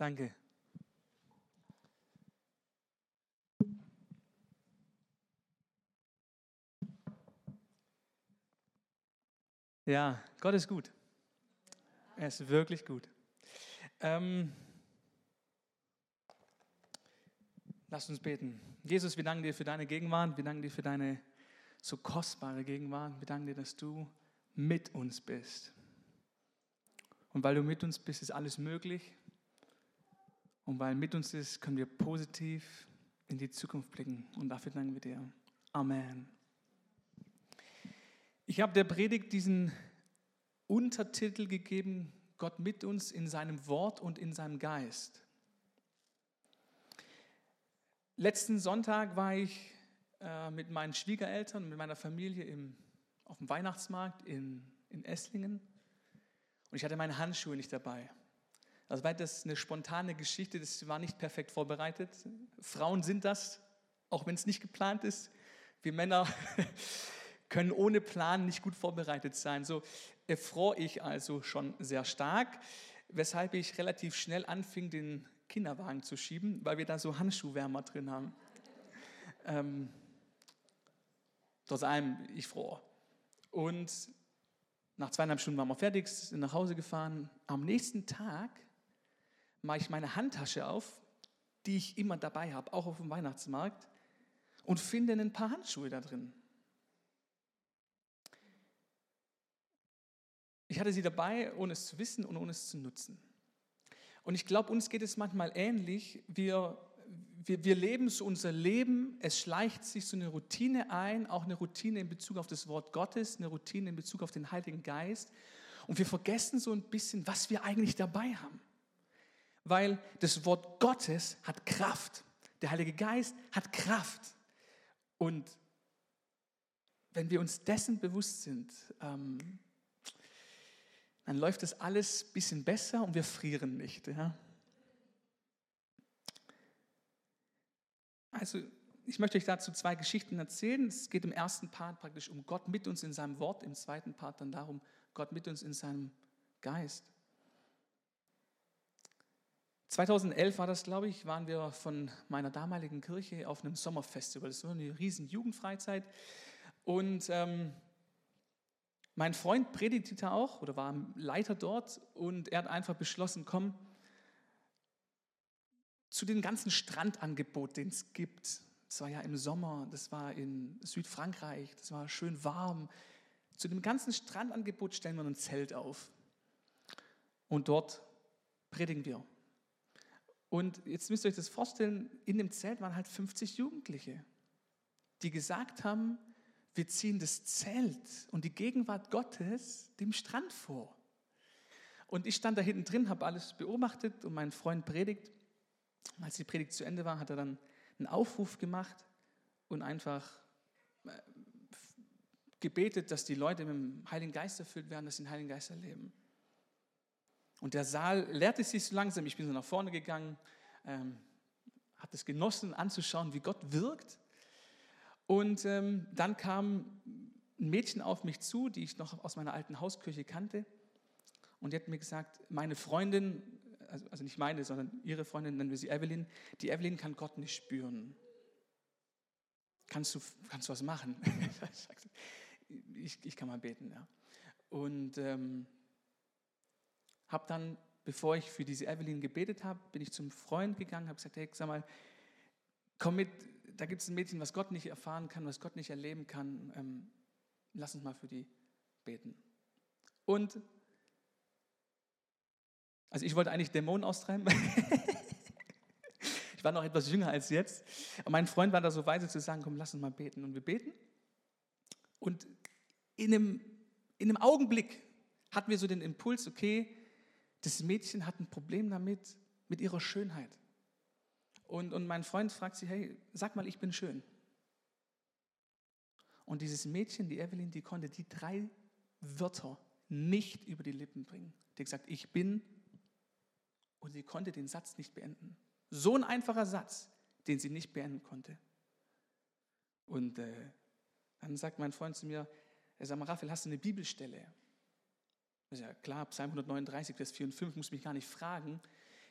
Danke. Ja, Gott ist gut. Er ist wirklich gut. Ähm, Lass uns beten. Jesus, wir danken dir für deine Gegenwart. Wir danken dir für deine so kostbare Gegenwart. Wir danken dir, dass du mit uns bist. Und weil du mit uns bist, ist alles möglich. Und weil mit uns ist, können wir positiv in die Zukunft blicken. Und dafür danken wir dir. Amen. Ich habe der Predigt diesen Untertitel gegeben, Gott mit uns in seinem Wort und in seinem Geist. Letzten Sonntag war ich äh, mit meinen Schwiegereltern, mit meiner Familie im, auf dem Weihnachtsmarkt in, in Esslingen und ich hatte meine Handschuhe nicht dabei. Also war das eine spontane Geschichte, das war nicht perfekt vorbereitet. Frauen sind das, auch wenn es nicht geplant ist. Wir Männer können ohne Plan nicht gut vorbereitet sein. So erfror ich also schon sehr stark, weshalb ich relativ schnell anfing, den Kinderwagen zu schieben, weil wir da so Handschuhwärmer drin haben. Ähm, trotz allem, ich froh. Und nach zweieinhalb Stunden waren wir fertig, sind nach Hause gefahren. Am nächsten Tag mache ich meine Handtasche auf, die ich immer dabei habe, auch auf dem Weihnachtsmarkt, und finde ein paar Handschuhe da drin. Ich hatte sie dabei, ohne es zu wissen und ohne es zu nutzen. Und ich glaube, uns geht es manchmal ähnlich. Wir, wir, wir leben so unser Leben, es schleicht sich so eine Routine ein, auch eine Routine in Bezug auf das Wort Gottes, eine Routine in Bezug auf den Heiligen Geist. Und wir vergessen so ein bisschen, was wir eigentlich dabei haben. Weil das Wort Gottes hat Kraft. Der Heilige Geist hat Kraft. Und wenn wir uns dessen bewusst sind, ähm, dann läuft das alles ein bisschen besser und wir frieren nicht. Ja? Also ich möchte euch dazu zwei Geschichten erzählen. Es geht im ersten Part praktisch um Gott mit uns in seinem Wort, im zweiten Part dann darum, Gott mit uns in seinem Geist. 2011 war das, glaube ich, waren wir von meiner damaligen Kirche auf einem Sommerfestival. Das war eine riesen Jugendfreizeit. Und ähm, mein Freund predigte auch oder war Leiter dort und er hat einfach beschlossen, komm, zu den ganzen Strandangeboten, den es gibt. Das war ja im Sommer, das war in Südfrankreich, das war schön warm. Zu dem ganzen Strandangebot stellen wir ein Zelt auf. Und dort predigen wir. Und jetzt müsst ihr euch das vorstellen, in dem Zelt waren halt 50 Jugendliche, die gesagt haben, wir ziehen das Zelt und die Gegenwart Gottes dem Strand vor. Und ich stand da hinten drin, habe alles beobachtet und mein Freund predigt. Und als die Predigt zu Ende war, hat er dann einen Aufruf gemacht und einfach äh, gebetet, dass die Leute mit dem Heiligen Geist erfüllt werden, dass sie den Heiligen Geist erleben. Und der Saal leerte sich so langsam. Ich bin so nach vorne gegangen, ähm, habe es genossen anzuschauen, wie Gott wirkt. Und ähm, dann kam ein Mädchen auf mich zu, die ich noch aus meiner alten Hauskirche kannte. Und die hat mir gesagt, meine Freundin, also, also nicht meine, sondern ihre Freundin, nennen wir sie Evelyn, die Evelyn kann Gott nicht spüren. Kannst du, kannst du was machen? ich, ich kann mal beten, ja. Und ähm, habe dann, bevor ich für diese Evelyn gebetet habe, bin ich zum Freund gegangen, habe gesagt, hey, sag mal, komm mit, da gibt es ein Mädchen, was Gott nicht erfahren kann, was Gott nicht erleben kann. Ähm, lass uns mal für die beten. Und, also ich wollte eigentlich Dämonen austreiben. ich war noch etwas jünger als jetzt. Aber mein Freund war da so weise zu sagen, komm, lass uns mal beten. Und wir beten. Und in einem, in einem Augenblick hatten wir so den Impuls, okay, das Mädchen hat ein Problem damit, mit ihrer Schönheit. Und, und mein Freund fragt sie, hey, sag mal, ich bin schön. Und dieses Mädchen, die Evelyn, die konnte die drei Wörter nicht über die Lippen bringen. Die hat gesagt, ich bin, und sie konnte den Satz nicht beenden. So ein einfacher Satz, den sie nicht beenden konnte. Und äh, dann sagt mein Freund zu mir, er sagt Raphael, hast du eine Bibelstelle? Sage, ja klar, Psalm 139, Vers 4 und 5, muss mich gar nicht fragen.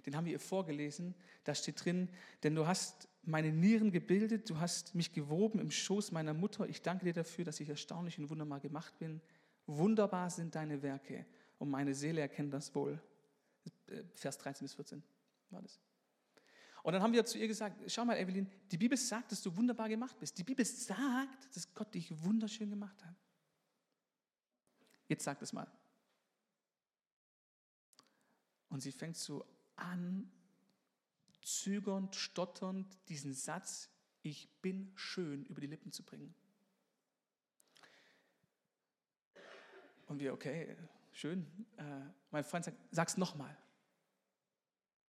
den haben wir ihr vorgelesen. Da steht drin, denn du hast meine Nieren gebildet, du hast mich gewoben im Schoß meiner Mutter. Ich danke dir dafür, dass ich erstaunlich und wunderbar gemacht bin. Wunderbar sind deine Werke und meine Seele erkennt das wohl. Vers 13 bis 14 war das. Und dann haben wir zu ihr gesagt, schau mal, Evelyn, die Bibel sagt, dass du wunderbar gemacht bist. Die Bibel sagt, dass Gott dich wunderschön gemacht hat. Jetzt sag das mal. Und sie fängt so an, zögernd, stotternd, diesen Satz, ich bin schön, über die Lippen zu bringen. Und wir, okay, schön. Äh, mein Freund sagt, sag's nochmal.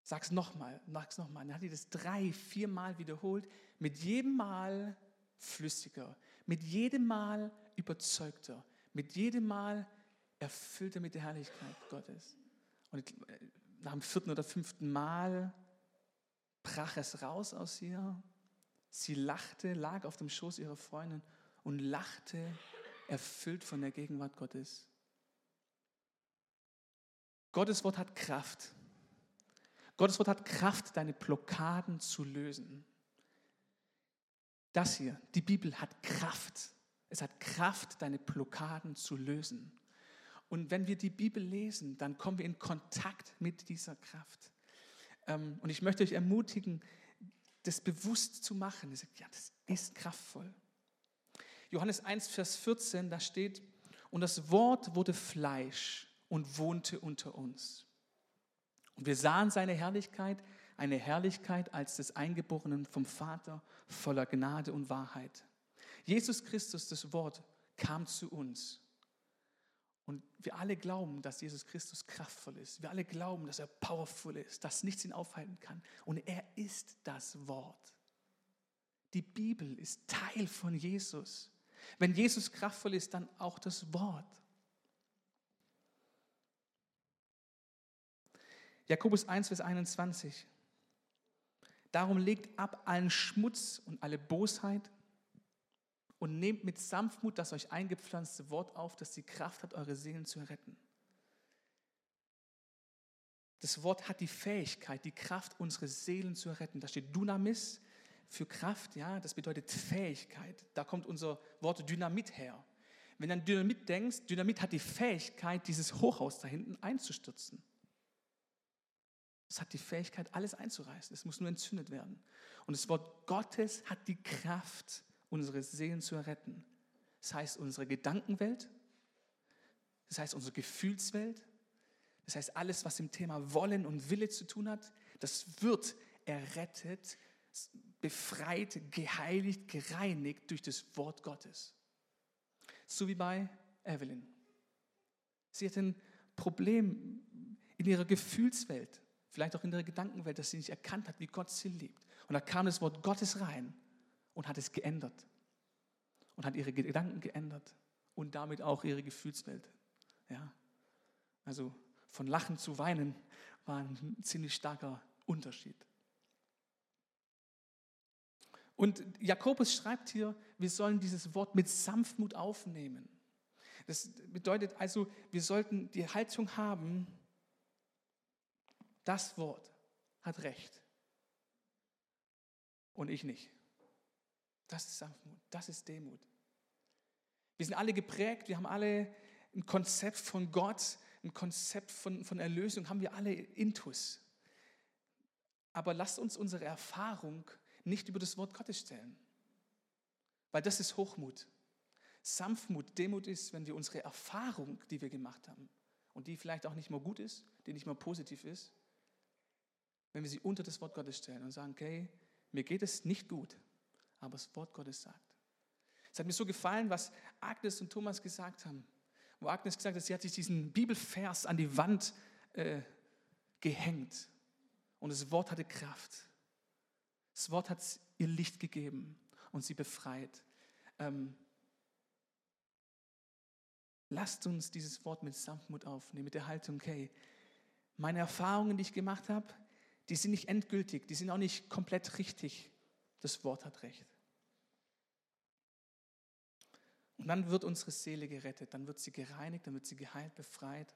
Sag's nochmal, sag's nochmal. Dann hat die das drei, viermal wiederholt, mit jedem Mal flüssiger, mit jedem Mal überzeugter, mit jedem Mal erfüllter mit der Herrlichkeit Gottes. Und äh, nach dem vierten oder fünften Mal brach es raus aus ihr. Sie lachte, lag auf dem Schoß ihrer Freundin und lachte, erfüllt von der Gegenwart Gottes. Gottes Wort hat Kraft. Gottes Wort hat Kraft, deine Blockaden zu lösen. Das hier, die Bibel hat Kraft. Es hat Kraft, deine Blockaden zu lösen. Und wenn wir die Bibel lesen, dann kommen wir in Kontakt mit dieser Kraft. Ähm, und ich möchte euch ermutigen, das bewusst zu machen. Ja, das ist kraftvoll. Johannes 1, Vers 14, da steht, und das Wort wurde Fleisch und wohnte unter uns. Und wir sahen seine Herrlichkeit, eine Herrlichkeit als des Eingeborenen vom Vater voller Gnade und Wahrheit. Jesus Christus, das Wort, kam zu uns. Und wir alle glauben, dass Jesus Christus kraftvoll ist. Wir alle glauben, dass er powerful ist, dass nichts ihn aufhalten kann. Und er ist das Wort. Die Bibel ist Teil von Jesus. Wenn Jesus kraftvoll ist, dann auch das Wort. Jakobus 1, Vers 21. Darum legt ab allen Schmutz und alle Bosheit und nehmt mit Sanftmut das euch eingepflanzte Wort auf, das die Kraft hat, eure Seelen zu retten. Das Wort hat die Fähigkeit, die Kraft, unsere Seelen zu retten. Da steht Dynamis für Kraft, ja, das bedeutet Fähigkeit. Da kommt unser Wort Dynamit her. Wenn du an Dynamit denkst, Dynamit hat die Fähigkeit, dieses Hochhaus da hinten einzustürzen. Es hat die Fähigkeit, alles einzureißen. Es muss nur entzündet werden. Und das Wort Gottes hat die Kraft, unsere Seelen zu erretten. Das heißt, unsere Gedankenwelt, das heißt, unsere Gefühlswelt, das heißt, alles, was im Thema Wollen und Wille zu tun hat, das wird errettet, befreit, geheiligt, gereinigt durch das Wort Gottes. So wie bei Evelyn. Sie hat ein Problem in ihrer Gefühlswelt vielleicht auch in der Gedankenwelt, dass sie nicht erkannt hat, wie Gott sie liebt. Und da kam das Wort Gottes rein und hat es geändert und hat ihre Gedanken geändert und damit auch ihre Gefühlswelt. Ja? Also von Lachen zu Weinen war ein ziemlich starker Unterschied. Und Jakobus schreibt hier, wir sollen dieses Wort mit Sanftmut aufnehmen. Das bedeutet also, wir sollten die Haltung haben, das Wort hat Recht. Und ich nicht. Das ist Sanftmut, das ist Demut. Wir sind alle geprägt, wir haben alle ein Konzept von Gott, ein Konzept von, von Erlösung, haben wir alle intus. Aber lasst uns unsere Erfahrung nicht über das Wort Gottes stellen, weil das ist Hochmut. Sanftmut, Demut ist, wenn wir unsere Erfahrung, die wir gemacht haben, und die vielleicht auch nicht mehr gut ist, die nicht mehr positiv ist, wenn wir sie unter das Wort Gottes stellen und sagen, okay, mir geht es nicht gut, aber das Wort Gottes sagt. Es hat mir so gefallen, was Agnes und Thomas gesagt haben. Wo Agnes gesagt hat, sie hat sich diesen Bibelvers an die Wand äh, gehängt. Und das Wort hatte Kraft. Das Wort hat ihr Licht gegeben und sie befreit. Ähm, lasst uns dieses Wort mit Sanftmut aufnehmen, mit der Haltung, okay, meine Erfahrungen, die ich gemacht habe, die sind nicht endgültig, die sind auch nicht komplett richtig. Das Wort hat recht. Und dann wird unsere Seele gerettet, dann wird sie gereinigt, dann wird sie geheilt, befreit.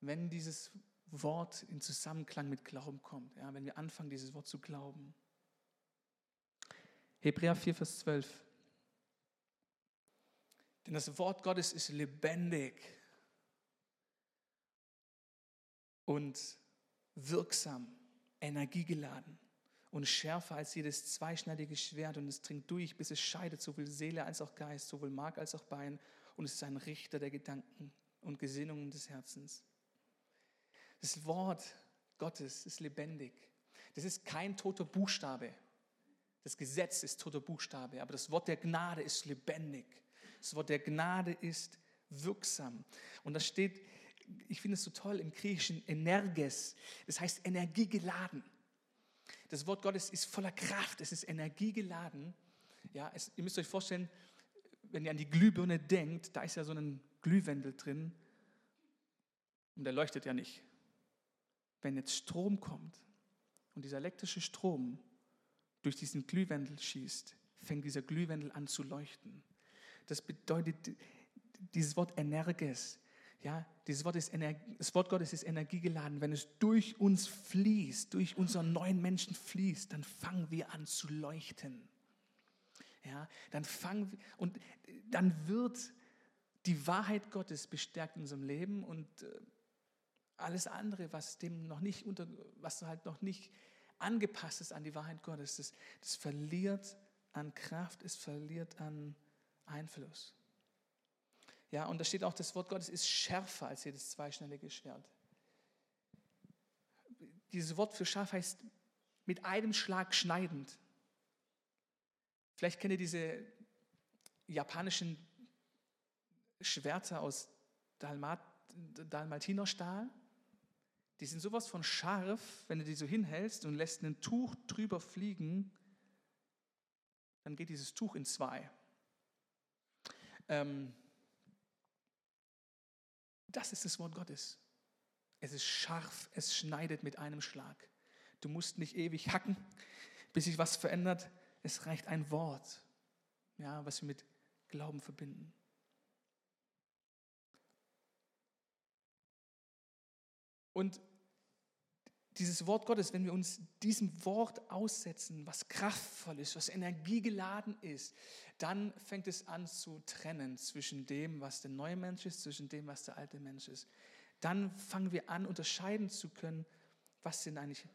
Wenn dieses Wort in Zusammenklang mit Glauben kommt, ja, wenn wir anfangen, dieses Wort zu glauben. Hebräer 4, Vers 12. Denn das Wort Gottes ist lebendig und wirksam, energiegeladen und schärfer als jedes zweischneidige Schwert und es dringt durch, bis es scheidet, sowohl Seele als auch Geist, sowohl Mark als auch Bein und es ist ein Richter der Gedanken und Gesinnungen des Herzens. Das Wort Gottes ist lebendig. Das ist kein toter Buchstabe. Das Gesetz ist toter Buchstabe, aber das Wort der Gnade ist lebendig. Das Wort der Gnade ist wirksam. Und das steht, ich finde es so toll im Griechischen, Energes. Das heißt energiegeladen. Das Wort Gottes ist voller Kraft, es ist energiegeladen. Ja, es, ihr müsst euch vorstellen, wenn ihr an die Glühbirne denkt, da ist ja so ein Glühwendel drin und der leuchtet ja nicht. Wenn jetzt Strom kommt und dieser elektrische Strom durch diesen Glühwendel schießt, fängt dieser Glühwendel an zu leuchten. Das bedeutet, dieses Wort Energes, ja, dieses Wort ist das Wort Gottes ist energiegeladen. Wenn es durch uns fließt, durch unseren neuen Menschen fließt, dann fangen wir an zu leuchten. Ja, dann fangen wir, und dann wird die Wahrheit Gottes bestärkt in unserem Leben und äh, alles andere, was dem noch nicht unter, was halt noch nicht angepasst ist an die Wahrheit Gottes, das, das verliert an Kraft, es verliert an Einfluss. Ja, und da steht auch, das Wort Gottes ist schärfer als jedes zweischneidige Schwert. Dieses Wort für scharf heißt mit einem Schlag schneidend. Vielleicht kennt ihr diese japanischen Schwerter aus Dalmat, Dalmatinerstahl. Die sind sowas von scharf, wenn du die so hinhältst und lässt ein Tuch drüber fliegen, dann geht dieses Tuch in zwei. Ähm, das ist das Wort Gottes. Es ist scharf, es schneidet mit einem Schlag. Du musst nicht ewig hacken, bis sich was verändert. Es reicht ein Wort, ja, was wir mit Glauben verbinden. Und dieses Wort Gottes, wenn wir uns diesem Wort aussetzen, was kraftvoll ist, was energiegeladen ist, dann fängt es an zu trennen zwischen dem, was der neue Mensch ist, zwischen dem, was der alte Mensch ist. Dann fangen wir an, unterscheiden zu können, was sind eigentlich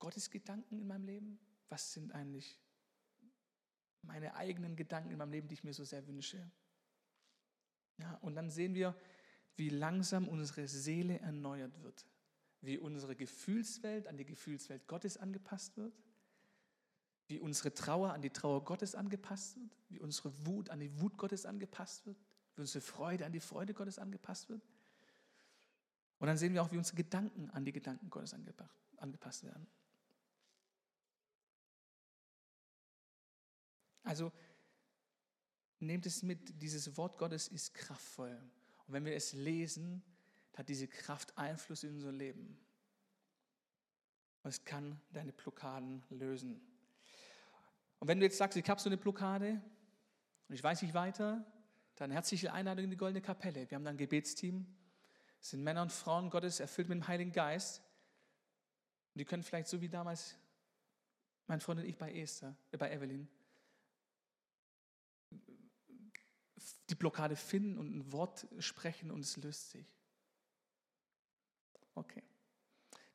Gottes Gedanken in meinem Leben, was sind eigentlich meine eigenen Gedanken in meinem Leben, die ich mir so sehr wünsche. Ja, und dann sehen wir, wie langsam unsere Seele erneuert wird, wie unsere Gefühlswelt an die Gefühlswelt Gottes angepasst wird, wie unsere Trauer an die Trauer Gottes angepasst wird, wie unsere Wut an die Wut Gottes angepasst wird, wie unsere Freude an die Freude Gottes angepasst wird. Und dann sehen wir auch, wie unsere Gedanken an die Gedanken Gottes angepasst werden. Also nehmt es mit, dieses Wort Gottes ist kraftvoll. Und wenn wir es lesen, hat diese Kraft Einfluss in unser Leben. Und es kann deine Blockaden lösen. Und wenn du jetzt sagst, ich habe so eine Blockade und ich weiß nicht weiter, dann herzliche Einladung in die Goldene Kapelle. Wir haben da ein Gebetsteam. Es sind Männer und Frauen Gottes erfüllt mit dem Heiligen Geist. Und die können vielleicht so wie damals mein Freund und ich bei Esther, äh, bei Evelyn, die Blockade finden und ein Wort sprechen und es löst sich. Okay.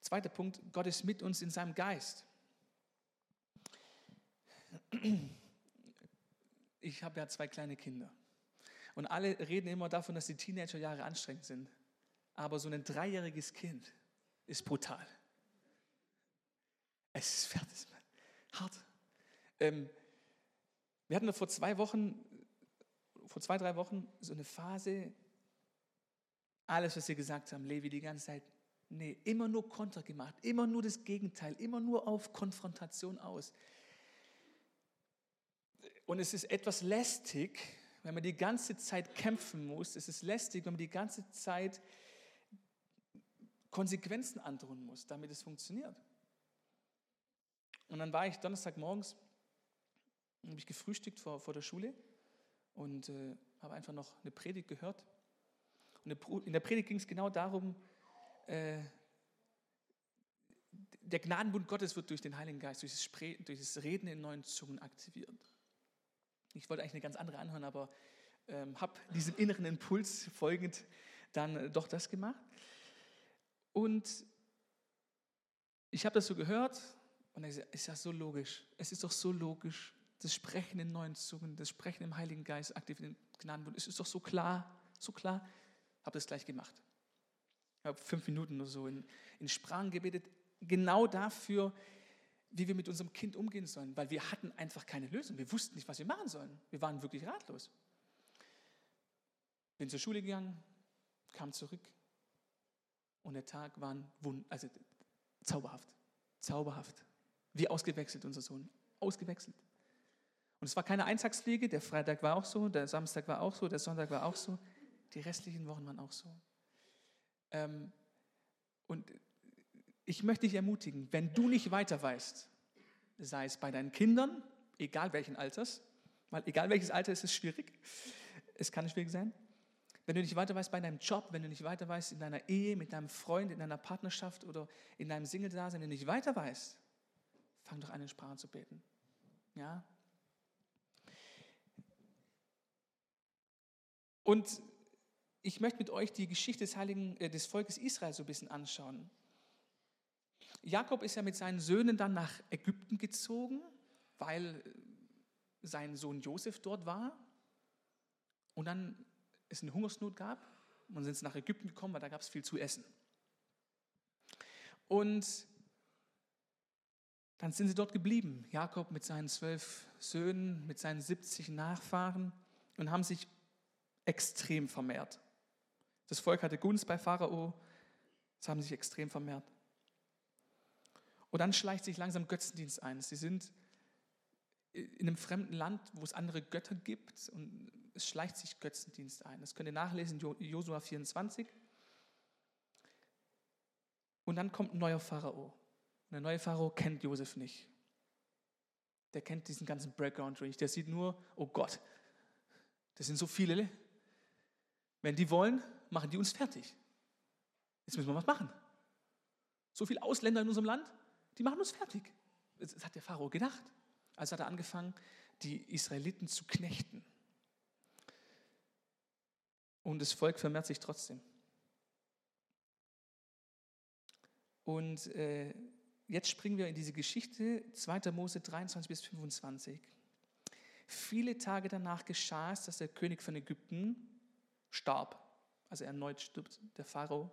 Zweiter Punkt, Gott ist mit uns in seinem Geist. Ich habe ja zwei kleine Kinder. Und alle reden immer davon, dass die Teenagerjahre anstrengend sind. Aber so ein dreijähriges Kind ist brutal. Es ist fertig, hart. Ähm, wir hatten vor zwei Wochen vor zwei, drei Wochen so eine Phase, alles, was sie gesagt haben, Levi die ganze Zeit, nee, immer nur Konter gemacht, immer nur das Gegenteil, immer nur auf Konfrontation aus. Und es ist etwas lästig, wenn man die ganze Zeit kämpfen muss. Es ist lästig, wenn man die ganze Zeit Konsequenzen androhen muss, damit es funktioniert. Und dann war ich Donnerstagmorgens, habe ich gefrühstückt vor, vor der Schule und äh, habe einfach noch eine Predigt gehört. Und in der Predigt ging es genau darum, äh, der Gnadenbund Gottes wird durch den Heiligen Geist, durch das, Spre durch das Reden in neuen Zungen aktiviert. Ich wollte eigentlich eine ganz andere anhören, aber ähm, habe diesem inneren Impuls folgend dann äh, doch das gemacht. Und ich habe das so gehört und es ist ja so logisch. Es ist doch so logisch. Das Sprechen in neuen Zungen, das Sprechen im Heiligen Geist, aktiv in den Gnadenbund, es ist doch so klar, so klar. Habe das gleich gemacht. Ich habe fünf Minuten nur so in, in Sprachen gebetet, genau dafür, wie wir mit unserem Kind umgehen sollen, weil wir hatten einfach keine Lösung. Wir wussten nicht, was wir machen sollen. Wir waren wirklich ratlos. Bin zur Schule gegangen, kam zurück und der Tag war also zauberhaft, zauberhaft. Wie ausgewechselt unser Sohn, ausgewechselt. Und es war keine Eintagsfliege, der Freitag war auch so, der Samstag war auch so, der Sonntag war auch so, die restlichen Wochen waren auch so. Ähm, und ich möchte dich ermutigen, wenn du nicht weiter weißt, sei es bei deinen Kindern, egal welchen Alters, weil egal welches Alter ist es schwierig, es kann schwierig sein, wenn du nicht weiter weißt bei deinem Job, wenn du nicht weiter weißt in deiner Ehe, mit deinem Freund, in deiner Partnerschaft oder in deinem Single-Dasein, wenn du nicht weiter weißt, fang doch an, in Sprachen zu beten. Ja? Und ich möchte mit euch die Geschichte des, Heiligen, äh, des Volkes Israel so ein bisschen anschauen. Jakob ist ja mit seinen Söhnen dann nach Ägypten gezogen, weil sein Sohn Josef dort war. Und dann es eine Hungersnot gab. Und sind sie nach Ägypten gekommen, weil da gab es viel zu essen. Und dann sind sie dort geblieben, Jakob mit seinen zwölf Söhnen, mit seinen 70 Nachfahren und haben sich extrem vermehrt. Das Volk hatte Gunst bei Pharao, es haben sich extrem vermehrt. Und dann schleicht sich langsam Götzendienst ein. Sie sind in einem fremden Land, wo es andere Götter gibt und es schleicht sich Götzendienst ein. Das könnt ihr nachlesen in Josua 24. Und dann kommt ein neuer Pharao. Und der neue Pharao kennt Josef nicht. Der kennt diesen ganzen Background nicht. Der sieht nur, oh Gott, das sind so viele. Wenn die wollen, machen die uns fertig. Jetzt müssen wir was machen. So viele Ausländer in unserem Land, die machen uns fertig. Das hat der Pharao gedacht. Also hat er angefangen, die Israeliten zu knechten. Und das Volk vermehrt sich trotzdem. Und äh, jetzt springen wir in diese Geschichte, 2. Mose 23 bis 25. Viele Tage danach geschah es, dass der König von Ägypten starb. Also erneut stirbt der Pharao.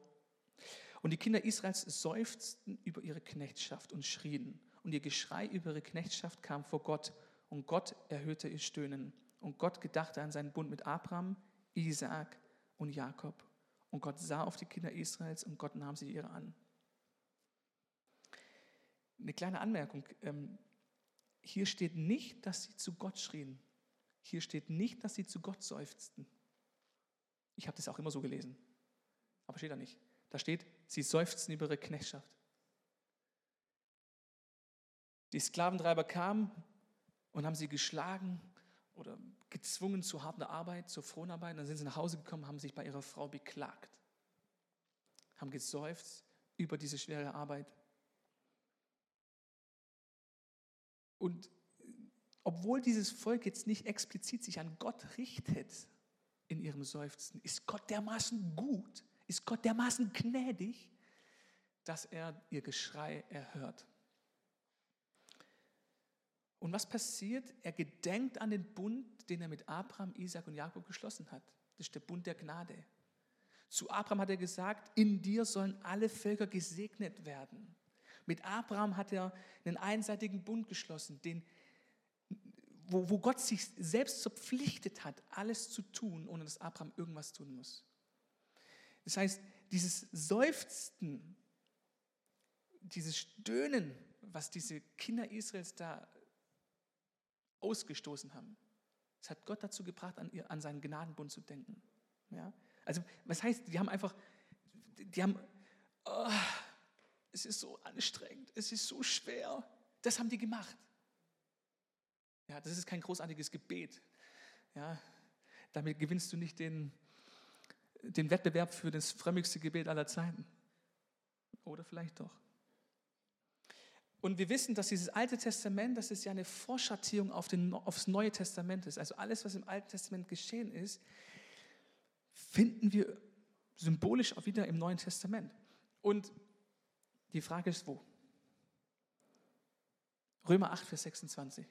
Und die Kinder Israels seufzten über ihre Knechtschaft und schrien. Und ihr Geschrei über ihre Knechtschaft kam vor Gott. Und Gott erhörte ihr Stöhnen. Und Gott gedachte an seinen Bund mit Abraham, Isaak und Jakob. Und Gott sah auf die Kinder Israels und Gott nahm sie ihre an. Eine kleine Anmerkung. Ähm, hier steht nicht, dass sie zu Gott schrien. Hier steht nicht, dass sie zu Gott seufzten. Ich habe das auch immer so gelesen. Aber steht da nicht. Da steht, sie seufzten über ihre Knechtschaft. Die Sklaventreiber kamen und haben sie geschlagen oder gezwungen zu harter Arbeit, zur Fronarbeit. Dann sind sie nach Hause gekommen, haben sich bei ihrer Frau beklagt, haben geseufzt über diese schwere Arbeit. Und obwohl dieses Volk jetzt nicht explizit sich an Gott richtet in ihrem Seufzen, ist Gott dermaßen gut, ist Gott dermaßen gnädig, dass er ihr Geschrei erhört. Und was passiert? Er gedenkt an den Bund, den er mit Abraham, Isaac und Jakob geschlossen hat. Das ist der Bund der Gnade. Zu Abraham hat er gesagt, in dir sollen alle Völker gesegnet werden. Mit Abraham hat er einen einseitigen Bund geschlossen, den, wo, wo Gott sich selbst verpflichtet hat, alles zu tun, ohne dass Abraham irgendwas tun muss. Das heißt, dieses Seufzen, dieses Stöhnen, was diese Kinder Israels da ausgestoßen haben. Es hat Gott dazu gebracht, an, an seinen Gnadenbund zu denken. Ja? Also, was heißt, die haben einfach, die haben, oh, es ist so anstrengend, es ist so schwer. Das haben die gemacht. Ja, das ist kein großartiges Gebet. Ja, damit gewinnst du nicht den, den Wettbewerb für das frömmigste Gebet aller Zeiten. Oder vielleicht doch. Und wir wissen, dass dieses Alte Testament, das ist ja eine Vorschattierung auf den, aufs Neue Testament ist. Also alles, was im Alten Testament geschehen ist, finden wir symbolisch auch wieder im Neuen Testament. Und die Frage ist, wo? Römer 8, Vers 26.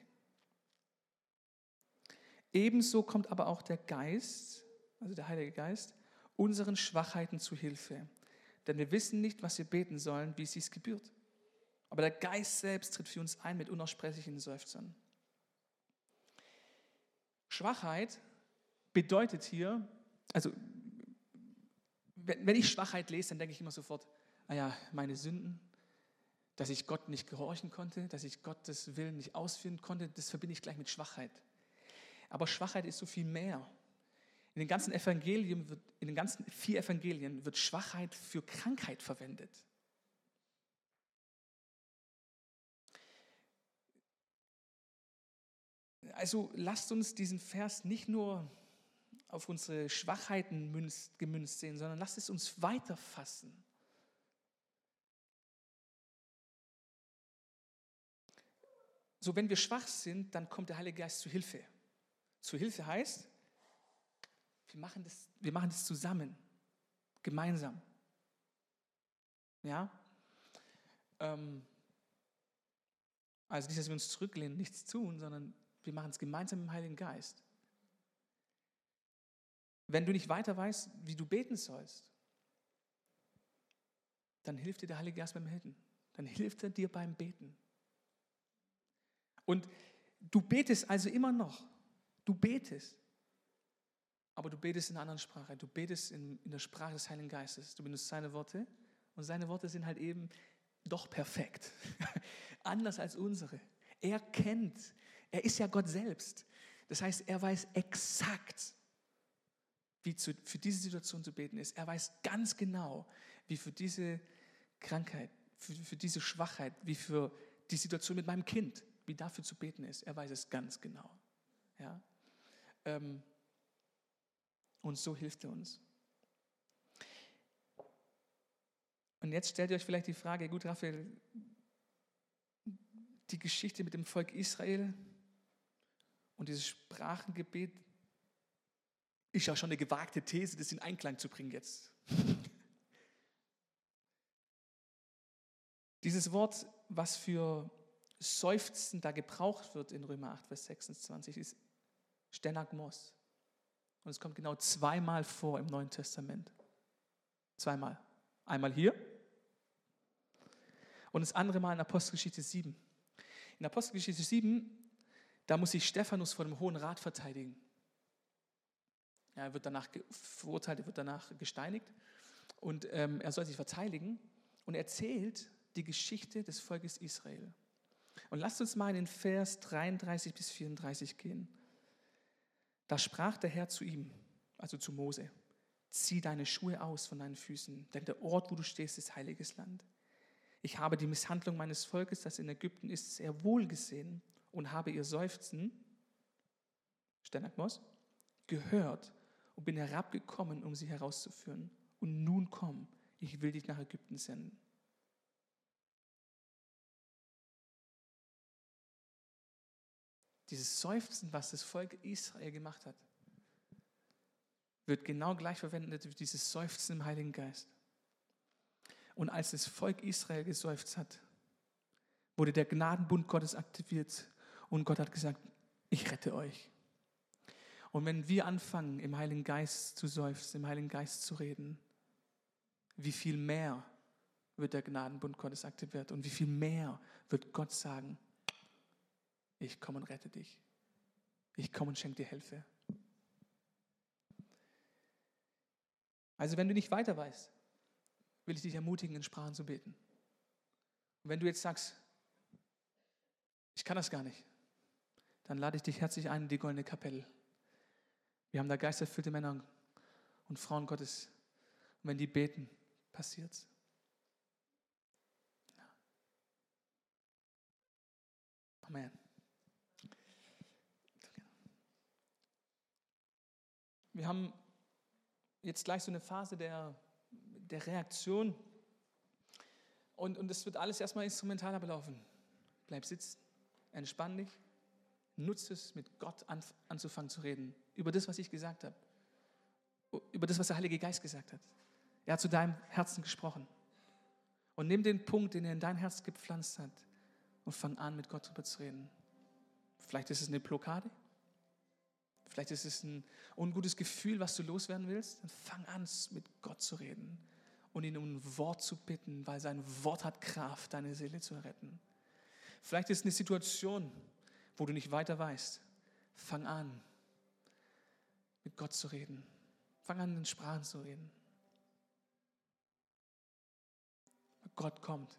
Ebenso kommt aber auch der Geist, also der Heilige Geist, unseren Schwachheiten zu Hilfe. Denn wir wissen nicht, was wir beten sollen, wie es sich gebührt. Aber der Geist selbst tritt für uns ein mit unaussprechlichen Seufzern. Schwachheit bedeutet hier, also wenn ich Schwachheit lese, dann denke ich immer sofort, naja, ah meine Sünden, dass ich Gott nicht gehorchen konnte, dass ich Gottes Willen nicht ausführen konnte, das verbinde ich gleich mit Schwachheit. Aber Schwachheit ist so viel mehr. In den ganzen Evangelien, wird, in den ganzen vier Evangelien wird Schwachheit für Krankheit verwendet. Also lasst uns diesen Vers nicht nur auf unsere Schwachheiten gemünzt sehen, sondern lasst es uns weiterfassen. So, wenn wir schwach sind, dann kommt der Heilige Geist zu Hilfe. Zu Hilfe heißt, wir machen das, wir machen das zusammen, gemeinsam. Ja? Ähm, also nicht, dass wir uns zurücklehnen, nichts tun, sondern wir machen es gemeinsam im Heiligen Geist. Wenn du nicht weiter weißt, wie du beten sollst, dann hilft dir der Heilige Geist beim Beten. Dann hilft er dir beim Beten. Und du betest also immer noch. Du betest. Aber du betest in einer anderen Sprache. Du betest in, in der Sprache des Heiligen Geistes. Du benutzt seine Worte. Und seine Worte sind halt eben doch perfekt. Anders als unsere. Er kennt. Er ist ja Gott selbst. Das heißt, er weiß exakt, wie zu, für diese Situation zu beten ist. Er weiß ganz genau, wie für diese Krankheit, für, für diese Schwachheit, wie für die Situation mit meinem Kind, wie dafür zu beten ist. Er weiß es ganz genau. Ja? Ähm, und so hilft er uns. Und jetzt stellt ihr euch vielleicht die Frage, gut, Raphael, die Geschichte mit dem Volk Israel und dieses Sprachengebet ist ja schon eine gewagte These, das in Einklang zu bringen jetzt. Dieses Wort, was für Seufzen da gebraucht wird in Römer 8, Vers 26, ist Stenagmos. Und es kommt genau zweimal vor im Neuen Testament. Zweimal. Einmal hier und das andere Mal in Apostelgeschichte 7. In Apostelgeschichte 7, da muss sich Stephanus vor dem Hohen Rat verteidigen. Er wird danach verurteilt, er wird danach gesteinigt und ähm, er soll sich verteidigen und erzählt die Geschichte des Volkes Israel. Und lasst uns mal in den Vers 33 bis 34 gehen. Da sprach der Herr zu ihm, also zu Mose, zieh deine Schuhe aus von deinen Füßen, denn der Ort, wo du stehst, ist heiliges Land. Ich habe die Misshandlung meines Volkes, das in Ägypten ist, sehr wohl gesehen und habe ihr Seufzen, Stenakmos, gehört und bin herabgekommen, um sie herauszuführen. Und nun komm, ich will dich nach Ägypten senden. Dieses Seufzen, was das Volk Israel gemacht hat, wird genau gleich verwendet wie dieses Seufzen im Heiligen Geist. Und als das Volk Israel geseufzt hat, wurde der Gnadenbund Gottes aktiviert und Gott hat gesagt, ich rette euch. Und wenn wir anfangen, im Heiligen Geist zu seufzen, im Heiligen Geist zu reden, wie viel mehr wird der Gnadenbund Gottes aktiviert und wie viel mehr wird Gott sagen, ich komme und rette dich. Ich komme und schenke dir Hilfe. Also wenn du nicht weiter weißt, will ich dich ermutigen, in Sprachen zu beten. Und wenn du jetzt sagst, ich kann das gar nicht, dann lade ich dich herzlich ein in die goldene Kapelle. Wir haben da geisterfüllte Männer und Frauen Gottes. Und wenn die beten, passiert's. Amen. Wir haben jetzt gleich so eine Phase der, der Reaktion und, und das wird alles erstmal instrumental ablaufen. Bleib sitzen, entspann dich, nutze es, mit Gott an, anzufangen zu reden. Über das, was ich gesagt habe. Über das, was der Heilige Geist gesagt hat. Er hat zu deinem Herzen gesprochen. Und nimm den Punkt, den er in dein Herz gepflanzt hat, und fang an, mit Gott darüber zu reden. Vielleicht ist es eine Blockade. Vielleicht ist es ein ungutes Gefühl, was du loswerden willst. Dann fang an, mit Gott zu reden und ihn um ein Wort zu bitten, weil sein Wort hat Kraft, deine Seele zu retten. Vielleicht ist es eine Situation, wo du nicht weiter weißt. Fang an, mit Gott zu reden. Fang an, in Sprachen zu reden. Gott kommt.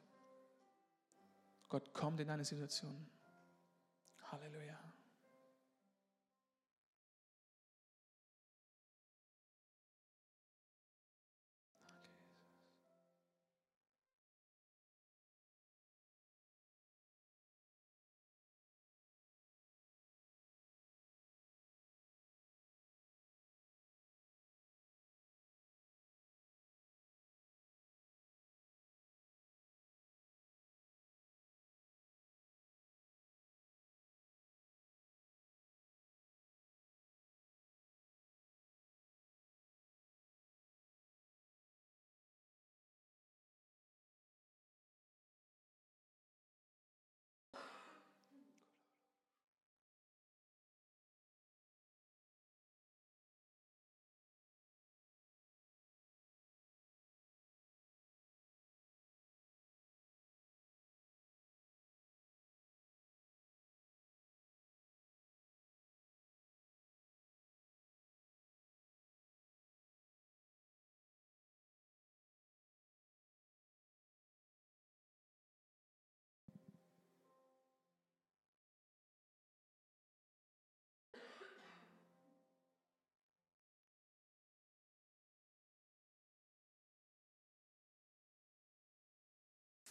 Gott kommt in deine Situation. Halleluja.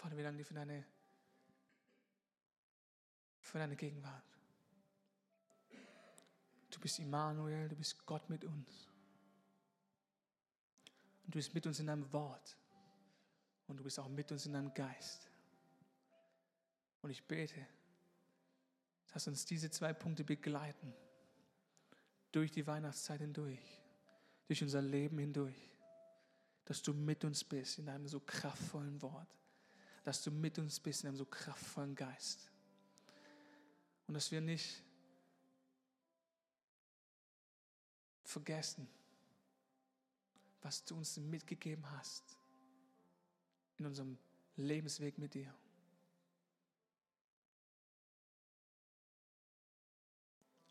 Vater, wir danken dir für deine, für deine Gegenwart. Du bist Immanuel, du bist Gott mit uns. Und du bist mit uns in deinem Wort. Und du bist auch mit uns in deinem Geist. Und ich bete, dass uns diese zwei Punkte begleiten. Durch die Weihnachtszeit hindurch. Durch unser Leben hindurch. Dass du mit uns bist in deinem so kraftvollen Wort dass du mit uns bist in einem so kraftvollen Geist. Und dass wir nicht vergessen, was du uns mitgegeben hast in unserem Lebensweg mit dir.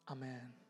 Amen.